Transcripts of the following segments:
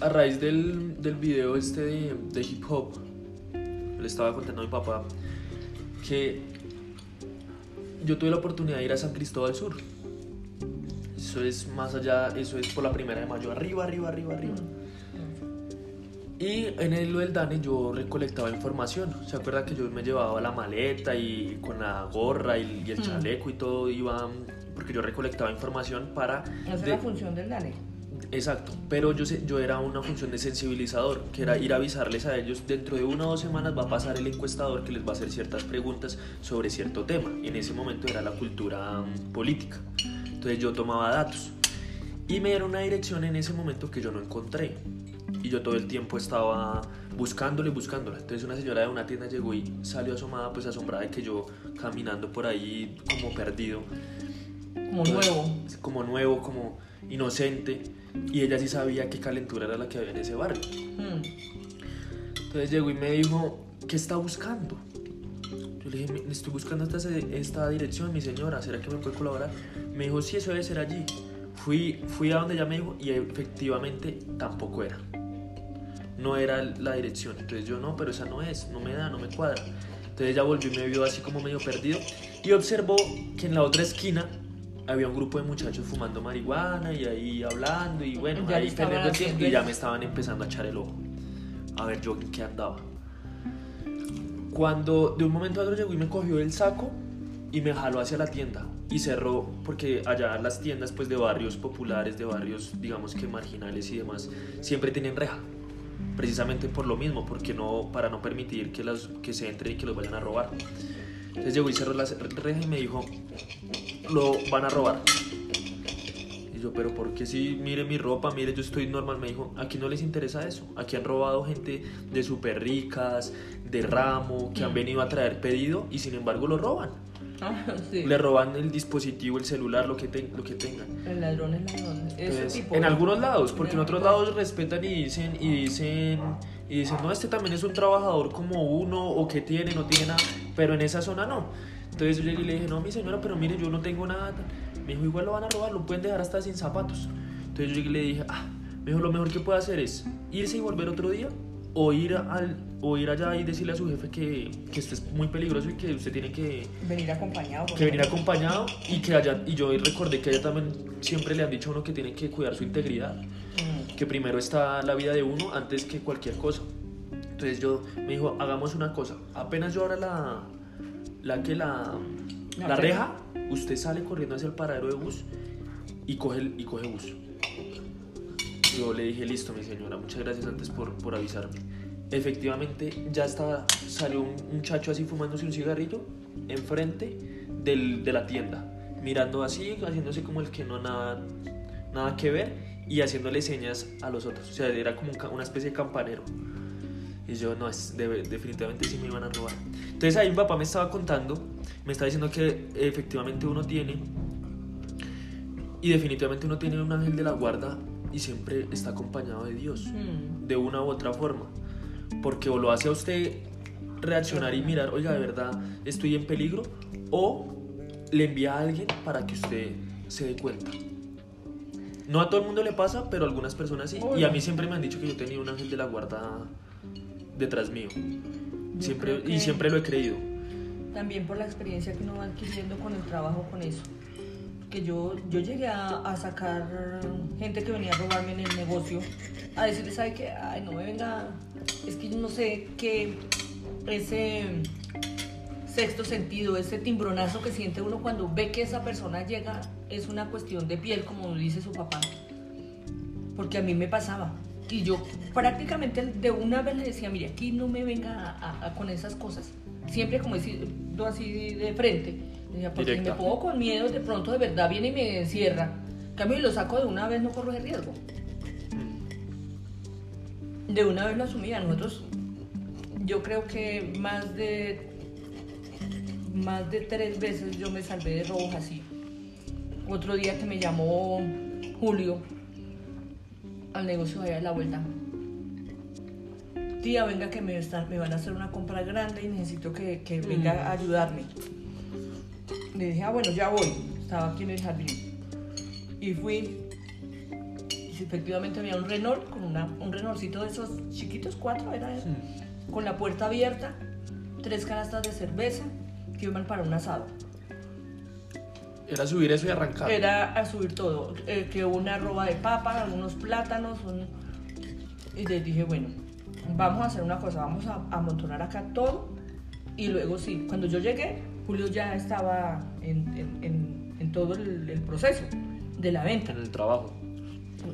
A raíz del, del video este de, de hip hop, le estaba contando a mi papá que yo tuve la oportunidad de ir a San Cristóbal Sur. Eso es más allá, eso es por la primera de mayo, arriba, arriba, arriba, arriba. Y en el lo del DANE yo recolectaba información. ¿Se acuerda que yo me llevaba la maleta y con la gorra y, y el Mm. chaleco y todo iba porque yo recolectaba información para Esa es la función del DANE. Exacto, pero yo, sé- yo era una función de sensibilizador, que era ir a avisarles a ellos, dentro de una o dos semanas va a pasar el encuestador que les va a hacer ciertas preguntas sobre cierto tema. En ese momento era la cultura mm, política. Entonces yo tomaba datos y me dieron una dirección en ese momento que yo no encontré. Y yo todo el tiempo estaba buscándole, buscándola. Entonces una señora de una tienda llegó y salió asomada, pues asombrada de que yo caminando por ahí como perdido Como nuevo. como nuevo, como inocente, y ella sí sabía qué calentura era la que había en ese barrio. Mm. Entonces llegó y me dijo, ¿qué está buscando? Yo le dije, "Me- estoy buscando esta, esta dirección, mi señora, ¿será que me puede colaborar? Me dijo, sí, eso debe ser allí. Fui, fui a donde ella me dijo y efectivamente tampoco era. No era la dirección. Entonces yo, no, pero esa no es, no me da, no me cuadra. Entonces ella volvió y me vio así como medio perdido y observó que en la otra esquina había un grupo de muchachos fumando marihuana y ahí hablando y bueno, Ya ahí perdiendo el tiempo y ya me estaban empezando a echar el ojo. A ver yo en qué andaba. Cuando de un momento a otro llegó y me cogió el saco y me jaló hacia la tienda y cerró porque allá las tiendas pues de barrios populares, de barrios digamos que marginales y demás, siempre tienen reja. Precisamente por lo mismo, porque no para no permitir que las que se entren y que los vayan a robar. Entonces llegó y cerró la reja y me dijo, "Lo van a robar." Y yo, pero ¿por qué si mire mi ropa, mire yo estoy normal? Me dijo, aquí no les interesa eso. Aquí han robado gente de súper ricas, de ramo, que han venido a traer pedido y sin embargo lo roban. Ah, sí. Le roban el dispositivo, el celular, lo que, ten- lo que tengan. El ladrón es ladrón. Ese Entonces, tipo. en algunos lados, porque en otros lados respetan y dicen, y dicen, y dicen, no, este también es un trabajador como uno, o que tiene, no tiene nada, pero en esa zona no. Entonces yo llegué y le dije, no, mi señora, pero mire, yo no tengo nada. Me dijo, igual lo van a robar, lo pueden dejar hasta sin zapatos. Entonces yo llegué y le dije, ah, me dijo, lo mejor que puede hacer es irse y volver otro día, o ir, al, o ir allá y decirle a su jefe que, que esto es muy peligroso y que usted tiene que, Venir acompañado. que venir acompañado y que haya, y yo recordé que ella también siempre le han dicho a uno que tiene que cuidar su integridad, Mm. que primero está la vida de uno antes que cualquier cosa. Entonces yo me dijo, hagamos una cosa, apenas yo abra la, la que la, La la reja. usted sale corriendo hacia el paradero de bus y coge, y coge bus. Yo le dije, listo, mi señora, muchas gracias antes por, por avisarme. Efectivamente, ya estaba, salió un muchacho así fumándose un cigarrillo enfrente del, de la tienda, mirando así, haciéndose como el que no nada, nada que ver y haciéndole señas a los otros. O sea, era como una especie de campanero. Y yo, no, es, de- definitivamente sí me iban a robar. Entonces ahí mi papá me estaba contando, me estaba diciendo que efectivamente uno tiene, y definitivamente uno tiene un ángel de la guarda y siempre está acompañado de Dios, Mm. de una u otra forma. Porque o lo hace a usted reaccionar y mirar, oiga, de verdad estoy en peligro, o le envía a alguien para que usted se dé cuenta. No a todo el mundo le pasa, pero a algunas personas sí. Y a mí siempre me han dicho que yo tenía un ángel de la guarda detrás mío. Yo Siempre, Y siempre lo he creído. También por la experiencia que uno va adquiriendo con el trabajo con eso. Que yo, yo llegué a, a sacar gente que venía a robarme en el negocio, a decirle, ¿sabe qué? Ay, no me venga. Es que yo no sé qué. Ese sexto sentido, ese timbronazo que siente uno cuando ve que esa persona llega, es una cuestión de piel, como dice su papá. Porque a mí me pasaba. Y yo prácticamente de una vez le decía, mire, aquí no me venga a- a- a con esas cosas. Siempre como decirlo así de frente. Decía, porque si me pongo con miedo, de pronto de verdad viene y me encierra. En cambio, y lo saco de una vez, no corro ese riesgo. De una vez lo asumía. Nosotros, yo creo que más de más de tres veces yo me salvé de robos así. Otro día que me llamó Julio al negocio allá de la vuelta. Tía, venga que me, están- me van a hacer una compra grande y necesito que, que venga a ayudarme. Le dije, ah, bueno, ya voy. Estaba aquí en el jardín. Y fui. sí, efectivamente había un Renault, con una, un Renaultcito de esos chiquitos, cuatro era con la puerta abierta, tres canastas de cerveza que iban para un asado. Era subir eso y arrancar. Era a subir todo, eh, que una roba de papa, algunos plátanos, un- y les dije, bueno, vamos a hacer una cosa, vamos a amontonar acá todo y luego sí, cuando yo llegué, Julio ya estaba en, en- en- en todo el, el proceso de la venta. En el trabajo.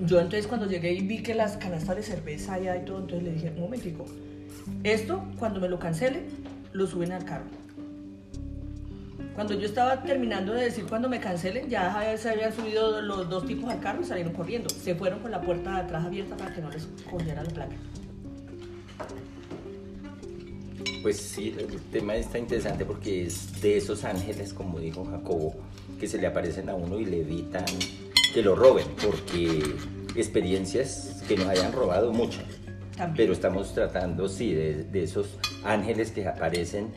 Yo entonces cuando llegué y vi que las canastas de cerveza allá y todo, entonces le dije, un momentico, esto cuando me lo cancelen, lo suben al carro. Cuando yo estaba terminando de decir cuando me cancelen, ya se habían subido los dos tipos al carro y salieron corriendo. Se fueron con la puerta de atrás abierta para que no les cogiera la placa. Pues sí, el tema está interesante porque es de esos ángeles, como dijo Jacobo, que se le aparecen a uno y le evitan que lo roben, porque experiencias que nos hayan robado muchas. También. Pero estamos tratando, sí, de, de esos ángeles que aparecen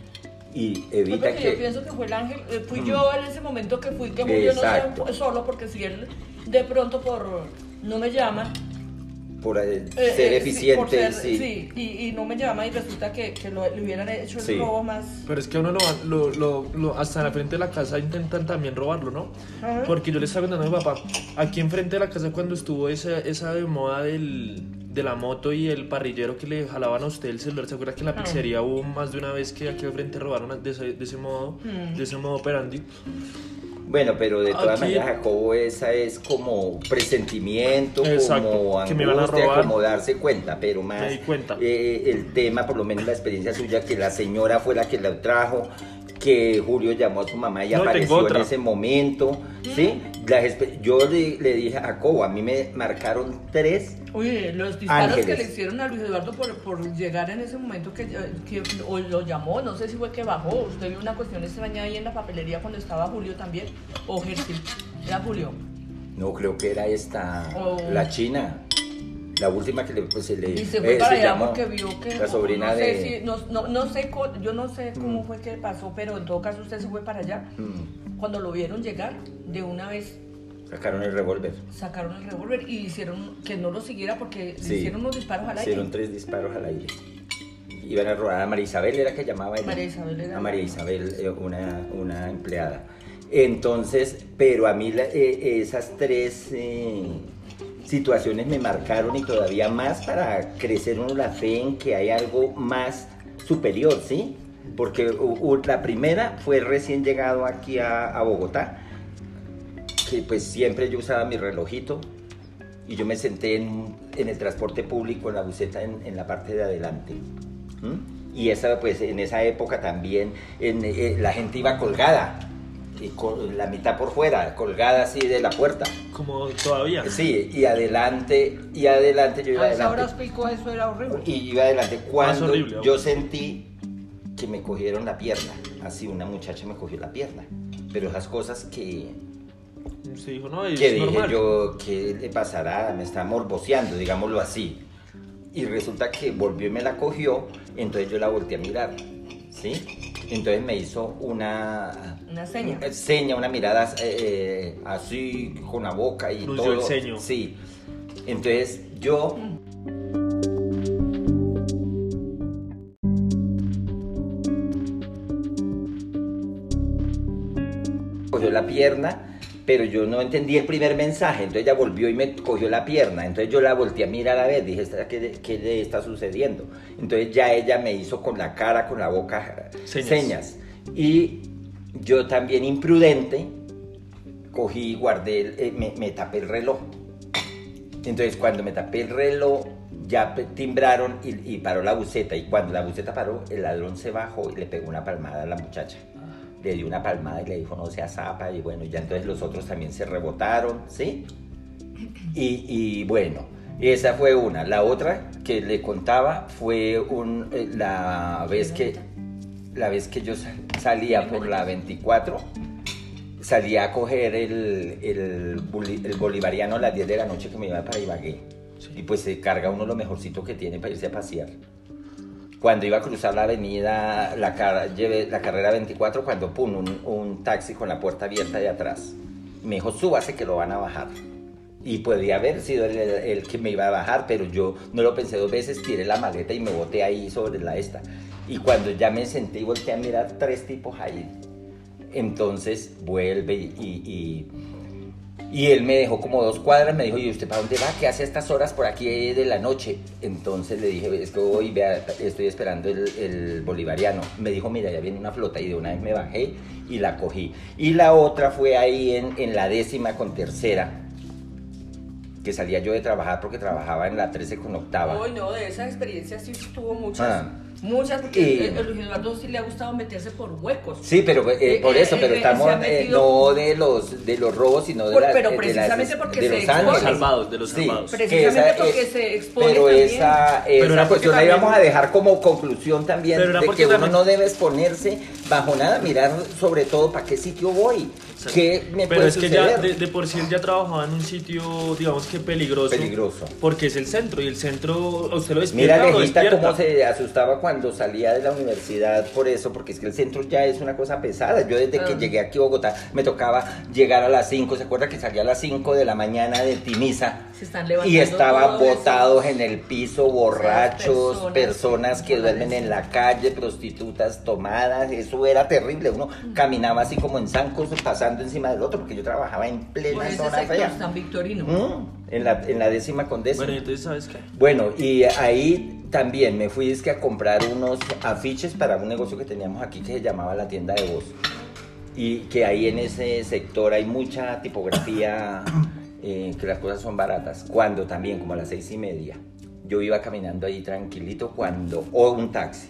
y evita porque yo que... pienso que fue el ángel, eh, fui Mm. yo en ese momento que fui, que Julio no solo, porque si él de pronto por no me llama, Por eh, Eh, ser eh, eficiente, por ser- sí. sí, y, y no me llama y resulta que, que lo, le hubieran hecho el Sí. robo más. Pero es que a uno lo, van- lo, lo- lo- hasta en la frente de la casa intentan también robarlo, ¿no? Ajá. Porque yo le estaba contando a mi papá, aquí enfrente de la casa cuando estuvo esa, esa de moda del, de la moto y el parrillero que le jalaban a usted el celular, ¿se acuerda que en la Ah. pizzería hubo más de una vez que aquí al frente robaron de ese, de ese modo, Mm. de ese modo operandi? Bueno, pero de todas Aquí- maneras, Jacobo, esa es como presentimiento, Exacto, como a angustia, como darse cuenta, pero más cuenta. eh, el tema, por lo menos la experiencia suya, que la señora fue la que la trajo, que Julio llamó a su mamá y No, apareció en ese momento, ¿sí? Las yo le, le dije a Jacobo, a mí me marcaron tres Oye, los disparos Ángeles. que le hicieron a Luis Eduardo por, por llegar en ese momento que, que o lo llamó, no sé si fue que bajó. Usted vio una cuestión extraña ahí en la papelería cuando estaba Julio también, o Gertil. Era Julio. No, creo que era esta, Oh. la china. La última que le, pues, se le Y se fue eh, para se allá llamó porque vio que. La sobrina no sé de. si- no, no, no sé, yo no sé cómo fue que pasó, pero en todo caso usted se fue para allá. Mm, Cuando lo vieron llegar, de una vez sacaron el revólver. sacaron el revólver y hicieron que no lo siguiera porque Sí. le hicieron unos disparos al aire. Hicieron tres disparos al aire. Iban a robar a María Isabel, era que llamaba ella. María Isabel era- A María Isabel, eh, una, una empleada. Entonces, pero a mí la- eh, esas tres eh, situaciones me marcaron y todavía más para crecer uno la fe en que hay algo más superior, ¿sí? Porque la primera fue recién llegado aquí a, a Bogotá, que pues siempre yo usaba mi relojito y yo me senté en, en el transporte público, en la buseta, en, en la parte de adelante. ¿Mm? Y esa, pues, en esa época también en, eh, la gente iba colgada, y con la mitad por fuera, colgada así de la puerta. Como todavía. Sí, y adelante, y adelante, yo iba A esa hora adelante. pico eso era horrible. Y iba adelante cuando horrible, yo sentí que me cogieron la pierna. Así una muchacha me cogió la pierna. Pero esas cosas que, Se dijo, no, es que dije normal. yo, ¿qué le pasará? Me está morboceando, digámoslo así. Y resulta que volvió y me la cogió, entonces yo la volteé a mirar, ¿sí? Entonces me hizo una... Una seña. eh, Seña, una mirada eh, así, con la boca y Frunció todo. el ceño. Sí. Entonces yo... cogió la pierna, pero yo no entendí el primer mensaje, entonces ella volvió y me cogió la pierna, entonces yo la volteé a mirar a ver, dije, "¿Esta ¿qué, qué le está sucediendo? Entonces ya ella me hizo con la cara, con la boca Señas. señas. Y yo también imprudente, cogí y guardé, el- eh, me, me tapé el reloj. Entonces cuando me tapé el reloj, ya timbraron y, y paró la buceta. Y cuando la buceta paró, el ladrón se bajó y le pegó una palmada a la muchacha. Le dio una palmada y le dijo, no sea zapa. Y bueno, ya entonces los otros también se rebotaron, ¿sí? Y, y bueno, esa fue una. La otra que le contaba fue un, eh, la vez que la vez que yo sal- salía por la 24, salía a coger el, el, boli- el bolivariano a las 10 de la noche que me iba para Ibagué. Y pues se carga uno lo mejorcito que tiene para irse a pasear. Cuando iba a cruzar la avenida, la, carrera 24, cuando pum, un, taxi con la puerta abierta de atrás. Me dijo, súbase que lo van a bajar. Y podría haber sido el, que me iba a bajar, pero yo no lo pensé dos veces, tiré la maleta y me boté ahí sobre la esta. Y cuando ya me senté y volteé a mirar tres tipos ahí, entonces vuelve y él me dejó como dos cuadras, me dijo, ¿y usted para dónde va? ¿Qué hace a estas horas por aquí de la noche? Entonces le dije, es que hoy vea, estoy esperando el, el bolivariano. Me dijo, mira, ya viene una flota y de una vez me bajé y la cogí. Y la otra fue ahí en, en la décima con tercera, que salía yo de trabajar porque trabajaba en la 13 con octava. Hoy no, de esa experiencia sí tuvo muchas. Ah. Muchas, porque a Luis Eduardo sí le ha gustado meterse por huecos. Sí, pero eh, Eh, por eh, eso, pero eh, estamos eh, no de los de los robos, sino de Por- la- pero de las- precisamente porque de se los expone. Salvados, de los Sí, salvados. Precisamente esa porque es- se expone Pero también. esa, Pero esa cuestión la también- íbamos a dejar como conclusión también de que uno también- no debe exponerse bajo nada, mirar sobre todo para qué sitio voy, Qué me Pero puede es que ya de, de por sí él ya trabajaba en un sitio, digamos que peligroso. Peligroso. Porque es el centro y el centro, ¿a usted lo despierta Mira o lo Lejita despierta? cómo se asustaba cuando salía de la universidad por eso, porque es que el centro ya es una cosa pesada. Yo desde que Ah. llegué aquí a Bogotá me tocaba llegar a las 5, ¿se acuerda que salía a las 5 de la mañana de Timisa? Se están levantando Y eso. botados en el piso, borrachos, personas personas, que que duermen en la calle, prostitutas tomadas, eso era terrible. Uno caminaba así como en zancos, pasando encima del otro, porque yo trabajaba en plena zona fea. San Victorino. Mm, en, la, en la décima con décima. Bueno, y entonces, ¿sabes qué? Bueno, y ahí también me fui es que a comprar unos afiches para un negocio que teníamos aquí que se llamaba la tienda de voz. Y que ahí en ese sector hay mucha tipografía, eh, que las cosas son baratas. Cuando también, como a las seis y media, yo iba caminando ahí tranquilito cuando, o un taxi.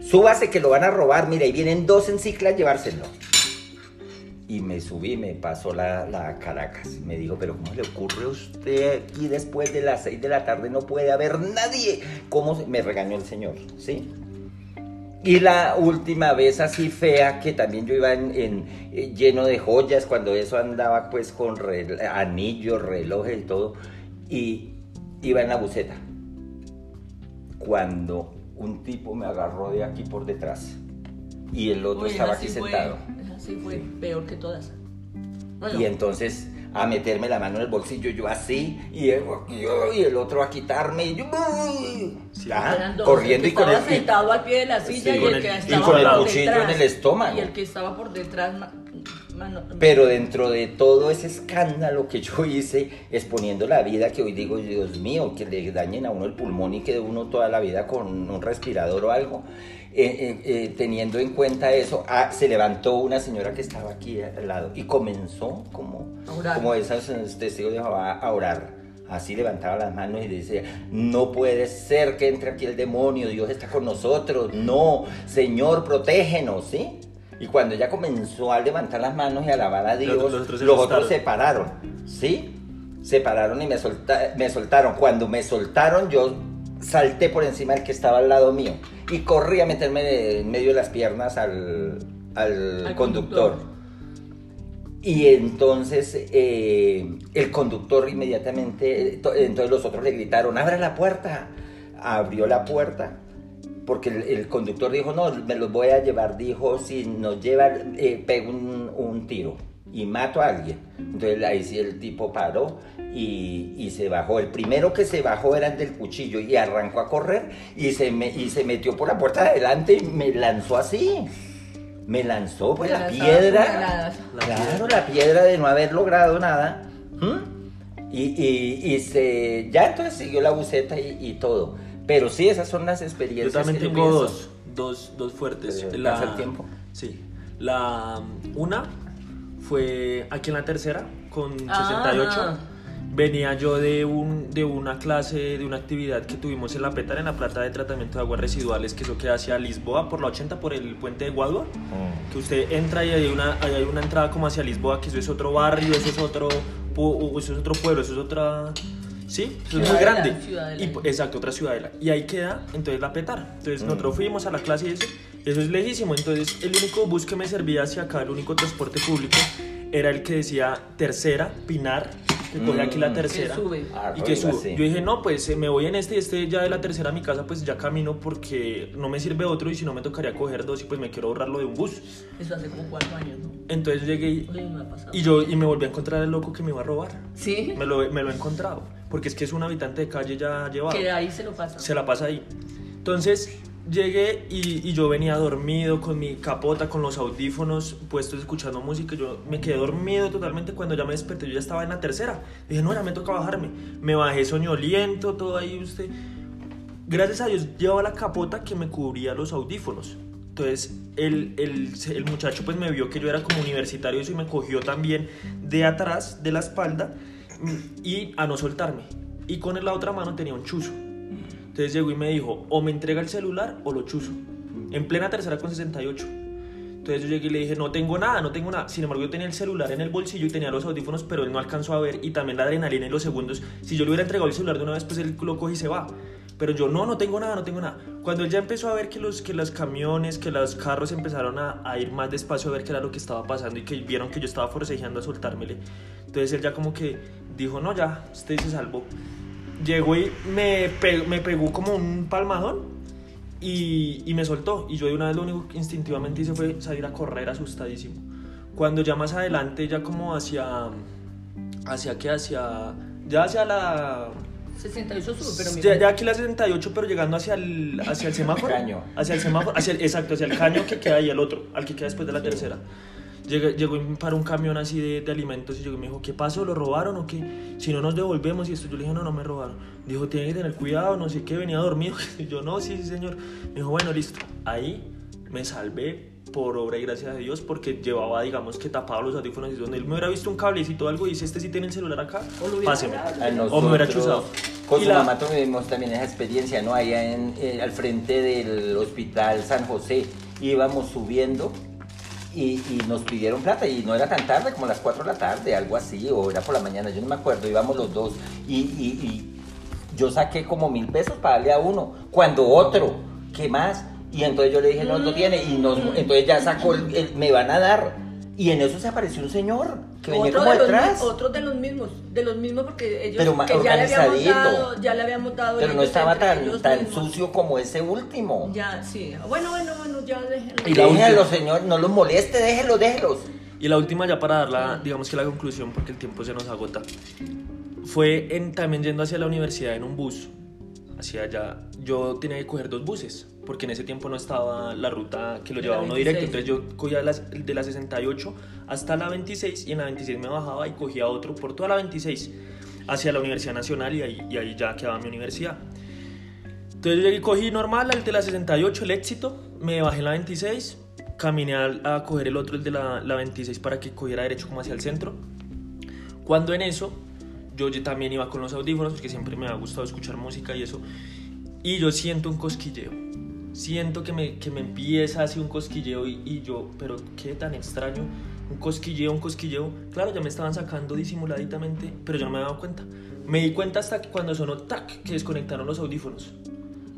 Súbase que lo van a robar, mira, y vienen dos en cicla a llevárselo. Y me subí, me pasó la, la Caracas. Me dijo, pero ¿cómo le ocurre a usted aquí después de las 6 de la tarde? No puede haber nadie. ¿Cómo se-?" me regañó el señor? ¿Sí? Y la última vez así fea, que también yo iba en, en- eh, lleno de joyas, cuando eso andaba pues con anillos, relojes y todo, y iba en la buceta. Cuando un tipo me agarró de aquí por detrás y el otro Uy, estaba aquí fue- sí fue peor que todas. Bueno, Y entonces a meterme la mano en el bolsillo, yo así, y el, yo, y el otro a quitarme, y yo Sí, ah, corriendo el y que con el, estaba sentado al pie de la silla Sí, y con el el- que y estaba con el por cuchillo detrás. en el estómago. Y el que estaba por detrás, ma- mano- Pero dentro de todo ese escándalo que yo hice, exponiendo la vida, que hoy digo, Dios mío, que le dañen a uno el pulmón y quede uno toda la vida con un respirador o algo, eh, eh, eh, teniendo en cuenta eso, ah, se levantó una señora que estaba aquí al lado y comenzó como, como esos testigos de Jehová a orar. Así levantaba las manos y decía, no puede ser que entre aquí el demonio, Dios está con nosotros, no, Señor, protégenos, ¿sí? Y cuando ella comenzó a levantar las manos y a alabar a Dios, Los- los, los otros se otros asustaron. se pararon, ¿sí? Se pararon y me, solta- me soltaron. Cuando me soltaron, yo salté por encima del que estaba al lado mío y corrí a meterme en medio de las piernas al, al Al conductor. conductor. Y entonces eh, el conductor inmediatamente, eh, to- entonces los otros le gritaron, abra la puerta. Abrió la puerta porque el, el conductor dijo, no, me los voy a llevar. Dijo, si nos llevan, eh, pego un, un tiro y mato a alguien. Entonces ahí sí el tipo paró y, y se bajó. El primero que se bajó era el del cuchillo y arrancó a correr y se, me, y se metió por la puerta de adelante y me lanzó así. Me lanzó pues Me la piedra. La claro, la piedra de no haber logrado nada. ¿Mm? Y, y- y se, ya entonces siguió la buceta y, y todo. Pero sí, esas son las Yo experiencias. también que yo tengo pienso. dos, dos, dos fuertes. ¿Te alcanza el tiempo? Sí. La una fue aquí en la tercera, con 68. Ah. Venía yo de, un, de una clase, de una actividad que tuvimos en la PETAR, en la planta de tratamiento de aguas residuales, que eso queda hacia Lisboa, por la 80, por el puente de Guadua. Mm. Que usted entra y hay una, hay una entrada como hacia Lisboa, que eso es otro barrio, eso es otro, pu- eso es otro pueblo, eso es otra... Sí, eso es muy grande. ciudadela. Y, exacto, otra ciudadela. Y ahí queda entonces la petar. Entonces Mm. nosotros fuimos a la clase y eso, eso es lejísimo. Entonces el único bus que me servía hacia acá, el único transporte público, era el que decía Tercera, Pinar, que coge aquí la Mm. tercera. Que sube. Y que sube. Yo dije, no, pues eh, me voy en este y este ya de la tercera a mi casa, pues ya camino porque no me sirve otro y si no me tocaría coger dos y pues me quiero ahorrarlo de un bus. Eso hace como cuatro años, ¿no? Entonces llegué y, me y yo y me volví a encontrar el loco que me iba a robar. ¿Sí? Me lo, me lo he encontrado. Porque es que es un habitante de calle ya llevado. Que ahí se lo pasa. Se la pasa ahí. Entonces llegué y, y yo venía dormido con mi capota, con los audífonos puestos escuchando música. Yo me quedé dormido totalmente cuando ya me desperté. Yo ya estaba en la tercera. Dije, no, ya me toca bajarme. Me bajé soñoliento, todo ahí usted. Gracias a Dios llevaba la capota que me cubría los audífonos. Entonces el, el, el muchacho pues me vio que yo era como universitario y me cogió también de atrás, de la espalda mm, y a no soltarme. Y con la otra mano tenía un chuzo. Entonces llegó y me dijo, o me entrega el celular o lo chuzo. En plena tercera con 68. Entonces yo llegué y le dije, no tengo nada, no tengo nada. Sin embargo, yo tenía el celular en el bolsillo y tenía los audífonos, pero él no alcanzó a ver. Y también la adrenalina y los segundos. Si yo le hubiera entregado el celular de una vez, pues él lo coge y se va. Pero yo, no, no tengo nada, no tengo nada. Cuando él ya empezó a ver que los, que los camiones, que los carros empezaron a, a ir más despacio a ver qué era lo que estaba pasando y que vieron que yo estaba forcejeando a soltármele. Entonces él ya como que dijo, no, ya, usted se salvó. Llegó y me, pe- me pegó como un palmadón y, y me soltó. Y yo de una vez lo único que instintivamente hice fue salir a correr asustadísimo. Cuando ya más adelante, ya como hacia... ¿Hacia qué? Hacia... Ya hacia la... 68 sube, pero Ya, mira. ya aquí la 68, pero llegando hacia el, hacia el semáforo. Caño. Hacia el semáforo, hacia el, exacto, hacia el caño que queda ahí, el otro, al que queda después de la tercera. Llegó, paró un camión así de, de alimentos y llegó y me dijo, ¿qué pasó? ¿Lo robaron o qué? Si no nos devolvemos y esto, yo le dije, no, no me robaron. Dijo, tiene que tener cuidado, no sé qué, venía dormido. Y yo, no, sí, sí, señor. Me dijo, bueno, listo. Ahí me salvé por obra y gracias a Dios porque llevaba, digamos, que tapado los audífonos y donde él me hubiera visto un cablecito o algo y dice, este sí tiene el celular acá, páseme. O me hubiera chuzado. Con Y su la- mamá tuvimos también esa experiencia, ¿no? Allá en, eh, al frente del hospital San José íbamos subiendo y, y nos pidieron plata y no era tan tarde, como las 4 de la tarde, algo así, o era por la mañana, yo no me acuerdo, íbamos los dos y, y- y yo saqué como mil pesos para darle a uno, cuando otro, ¿qué más? Y entonces yo le dije, no, no tiene, y nos, entonces ya sacó, el, el- me van a dar, y en eso se apareció un señor que venía Otro como de los detrás. otros de los mismos, de los mismos porque ellos Pero que ya le habíamos dado, ya le habíamos dado. Pero no estaba tan, tan mismos. sucio como ese último. Ya, sí. Bueno, bueno, bueno, ya déjenlo. Y la Déjenlo, última. señor, no los moleste, déjenlos, déjenlos. Y la última ya para dar la, digamos que la conclusión, porque el tiempo se nos agota, fue en, también yendo hacia la universidad en un bus, hacia allá, yo tenía que coger dos buses, porque en ese tiempo no estaba la ruta que lo llevaba uno directo, 26. entonces yo cogía las, de la 68 hasta la 26 y en la 26 me bajaba y cogía otro por toda la 26 hacia la Universidad Nacional y ahí, y ahí ya quedaba mi universidad. Entonces yo cogí normal el de la 68, el éxito, me bajé en la 26, caminé al- a, coger el otro, el de la, la 26, para que cogiera derecho como hacia el centro. Cuando en eso, yo, también iba con los audífonos, porque siempre me ha gustado escuchar música y eso, y yo siento un cosquilleo. Siento que me, que me empieza así un cosquilleo y, y yo, pero qué tan extraño, un cosquilleo, un cosquilleo. Claro, ya me estaban sacando disimuladamente, pero yo no me había dado cuenta. Me di cuenta hasta cuando sonó tac, que desconectaron los audífonos.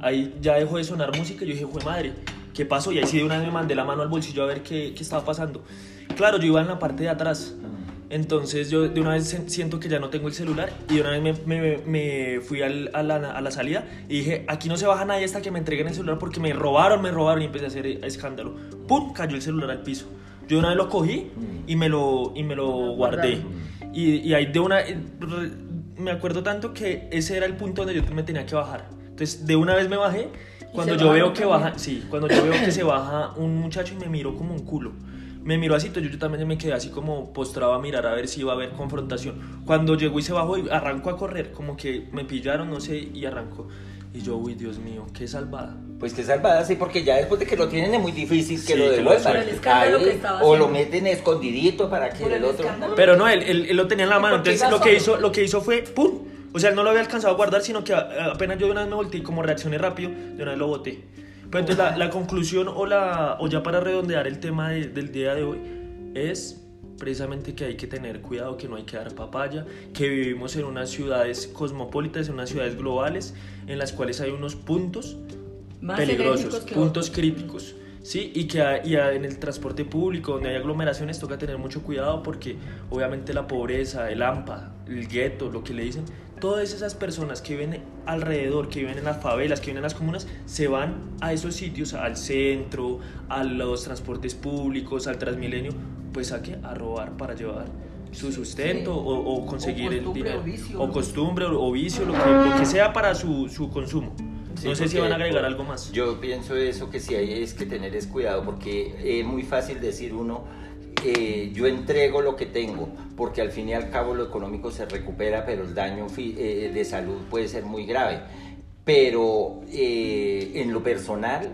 Ahí ya dejó de sonar música y yo dije, jue madre, ¿qué pasó? Y ahí sí de una vez me mandé la mano al bolsillo a ver qué, qué estaba pasando. Claro, yo iba en la parte de atrás. Entonces yo de una vez siento que ya no tengo el celular y de una vez me, me- me fui al- a, la, a la salida y dije, aquí no se baja nadie hasta que me entreguen el celular porque me robaron, me robaron y empecé a hacer escándalo. ¡Pum! Cayó el celular al piso. Yo de una vez lo cogí y me lo, y me lo guardé. Y, y ahí de una... re- Me acuerdo tanto que ese era el punto donde yo me tenía que bajar. Entonces de una vez me bajé. Cuando yo veo que también. baja, sí, cuando yo veo que se baja un muchacho y me miró como un culo. Me miró así, entonces yo también me quedé así como postrado a mirar a ver si iba a haber confrontación. Cuando llegó y se bajó y arrancó a correr, como que me pillaron, no sé, y arrancó. Y yo, uy, Dios mío, qué salvada. Pues que salvada, sí, porque ya después de que lo tienen es muy difícil que Sí, lo que lo devuelvan. o lo meten escondidito para que el el otro. escándalo. Pero no, él, él- él lo tenía en la mano, ¿Por qué entonces lo que, hizo, lo que hizo fue, ¡pum! O sea, él no lo había alcanzado a guardar, sino que apenas yo de una vez me volteé y como reaccioné rápido, de una vez lo boté. Entonces la, la conclusión o, la, o ya para redondear el tema de- del día de hoy es precisamente que hay que tener cuidado, que no hay que dar papaya, que vivimos en unas ciudades cosmopolitas, en unas ciudades globales, en las cuales hay unos puntos Más peligrosos, puntos críticos. Sí, y que y en el transporte público, donde hay aglomeraciones, toca tener mucho cuidado porque obviamente la pobreza, el AMPA, el gueto, lo que le dicen, todas esas personas que viven alrededor, que viven en las favelas, que viven en las comunas, se van a esos sitios, al centro, a los transportes públicos, al Transmilenio, pues a qué? A robar para llevar su sustento sí. o, o conseguir O el dinero. o vicio, o ¿no? costumbre o, o vicio, lo que, lo que sea para su, su consumo. Sí, no sé si van a agregar algo más. Yo pienso eso que sí hay es que tener es cuidado porque es muy fácil decir uno eh, yo entrego lo que tengo porque al fin y al cabo lo económico se recupera pero el daño fi- eh, de salud puede ser muy grave pero eh, en lo personal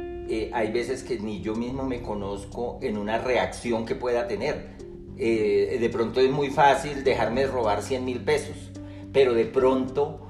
eh, hay veces que ni yo mismo me conozco en una reacción que pueda tener Eh, de pronto es muy fácil dejarme robar 100 mil pesos pero de pronto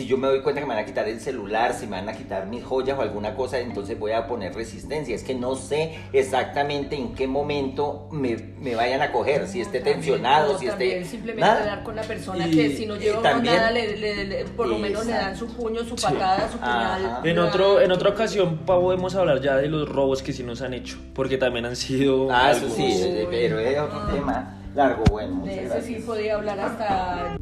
si yo me doy cuenta que me van a quitar el celular, si me van a quitar mis joyas o alguna cosa, entonces voy a poner resistencia. Es que no sé exactamente en qué momento me, me vayan a coger, si esté También, tensionado, o si esté... simplemente nada. hablar con la persona Y, que si no eh, lleva también- nada, le, le- le- por lo menos le dan su puño, su patada, su puñal. Ajá. En, otro, en otra ocasión podemos hablar ya de los robos que sí nos han hecho, porque también han sido... Ah, eso sí, pero es otro tema largo, bueno. De gracias. sí podía hablar hasta